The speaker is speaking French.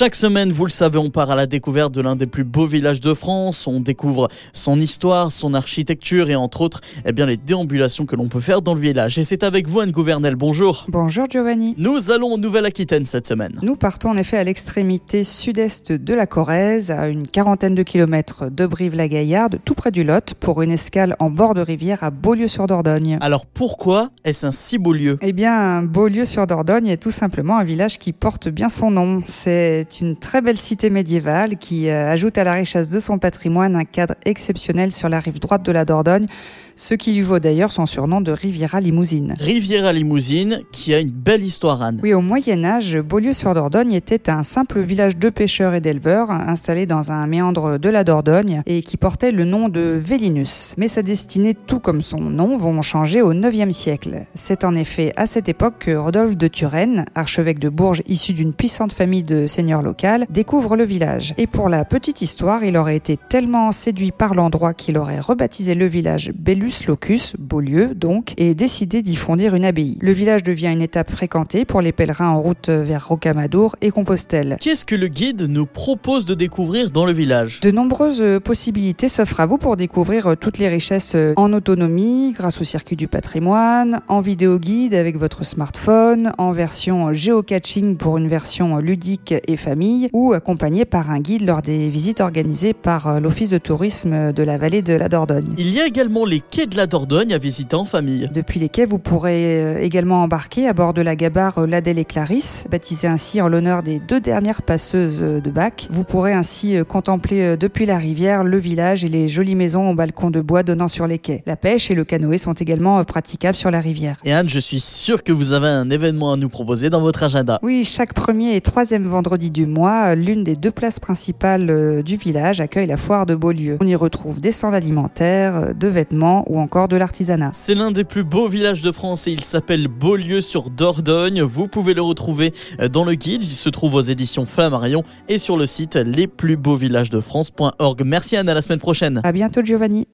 Chaque semaine, vous le savez, on part à la découverte de l'un des plus beaux villages de France. On découvre son histoire, son architecture et entre autres, eh bien, les déambulations que l'on peut faire dans le village. Et c'est avec vous, Anne Gouvernel. Bonjour. Bonjour Giovanni. Nous allons en Nouvelle-Aquitaine cette semaine. Nous partons en effet à l'extrémité sud-est de la Corrèze, à une quarantaine de kilomètres de Brive-la-Gaillarde, tout près du Lot, pour une escale en bord de rivière à Beaulieu-sur-Dordogne. Alors pourquoi est-ce un si beau lieu? Eh bien, Beaulieu-sur-Dordogne est tout simplement un village qui porte bien son nom. C'est c'est une très belle cité médiévale qui euh, ajoute à la richesse de son patrimoine un cadre exceptionnel sur la rive droite de la Dordogne, ce qui lui vaut d'ailleurs son surnom de Riviera Limousine. Riviera Limousine, qui a une belle histoire, Anne. Oui, au Moyen Âge, Beaulieu-sur-Dordogne était un simple village de pêcheurs et d'éleveurs installé dans un méandre de la Dordogne et qui portait le nom de Vélinus. Mais sa destinée, tout comme son nom, vont changer au IXe siècle. C'est en effet à cette époque que Rodolphe de Turenne, archevêque de Bourges issu d'une puissante famille de seigneurs local, découvre le village. Et pour la petite histoire, il aurait été tellement séduit par l'endroit qu'il aurait rebaptisé le village Bellus Locus, Beaulieu donc, et décidé d'y fondir une abbaye. Le village devient une étape fréquentée pour les pèlerins en route vers Rocamadour et Compostelle. Qu'est-ce que le guide nous propose de découvrir dans le village? De nombreuses possibilités s'offrent à vous pour découvrir toutes les richesses en autonomie, grâce au circuit du patrimoine, en vidéo guide avec votre smartphone, en version géocaching pour une version ludique et famille ou accompagné par un guide lors des visites organisées par euh, l'Office de tourisme de la vallée de la Dordogne. Il y a également les quais de la Dordogne à visiter en famille. Depuis les quais, vous pourrez euh, également embarquer à bord de la gabarre euh, Ladelle et Clarisse, baptisée ainsi en l'honneur des deux dernières passeuses de bac. Vous pourrez ainsi contempler depuis la rivière le village et les jolies maisons au balcon de bois donnant sur les quais. La pêche et le canoë sont également praticables sur la rivière. Et Anne, je suis sûr que vous avez un événement à nous proposer dans votre agenda. Oui, chaque premier et troisième vendredi du mois, l'une des deux places principales euh, du village accueille la foire de Beaulieu. On y retrouve des stands alimentaires, euh, de vêtements ou encore de l'artisanat. C'est l'un des plus beaux villages de France et il s'appelle Beaulieu sur Dordogne. Vous pouvez le retrouver euh, dans le guide. Il se trouve aux éditions Flammarion et sur le site lesplusbeauxvillagesdefrance.org. Merci Anne, à la semaine prochaine. À bientôt Giovanni.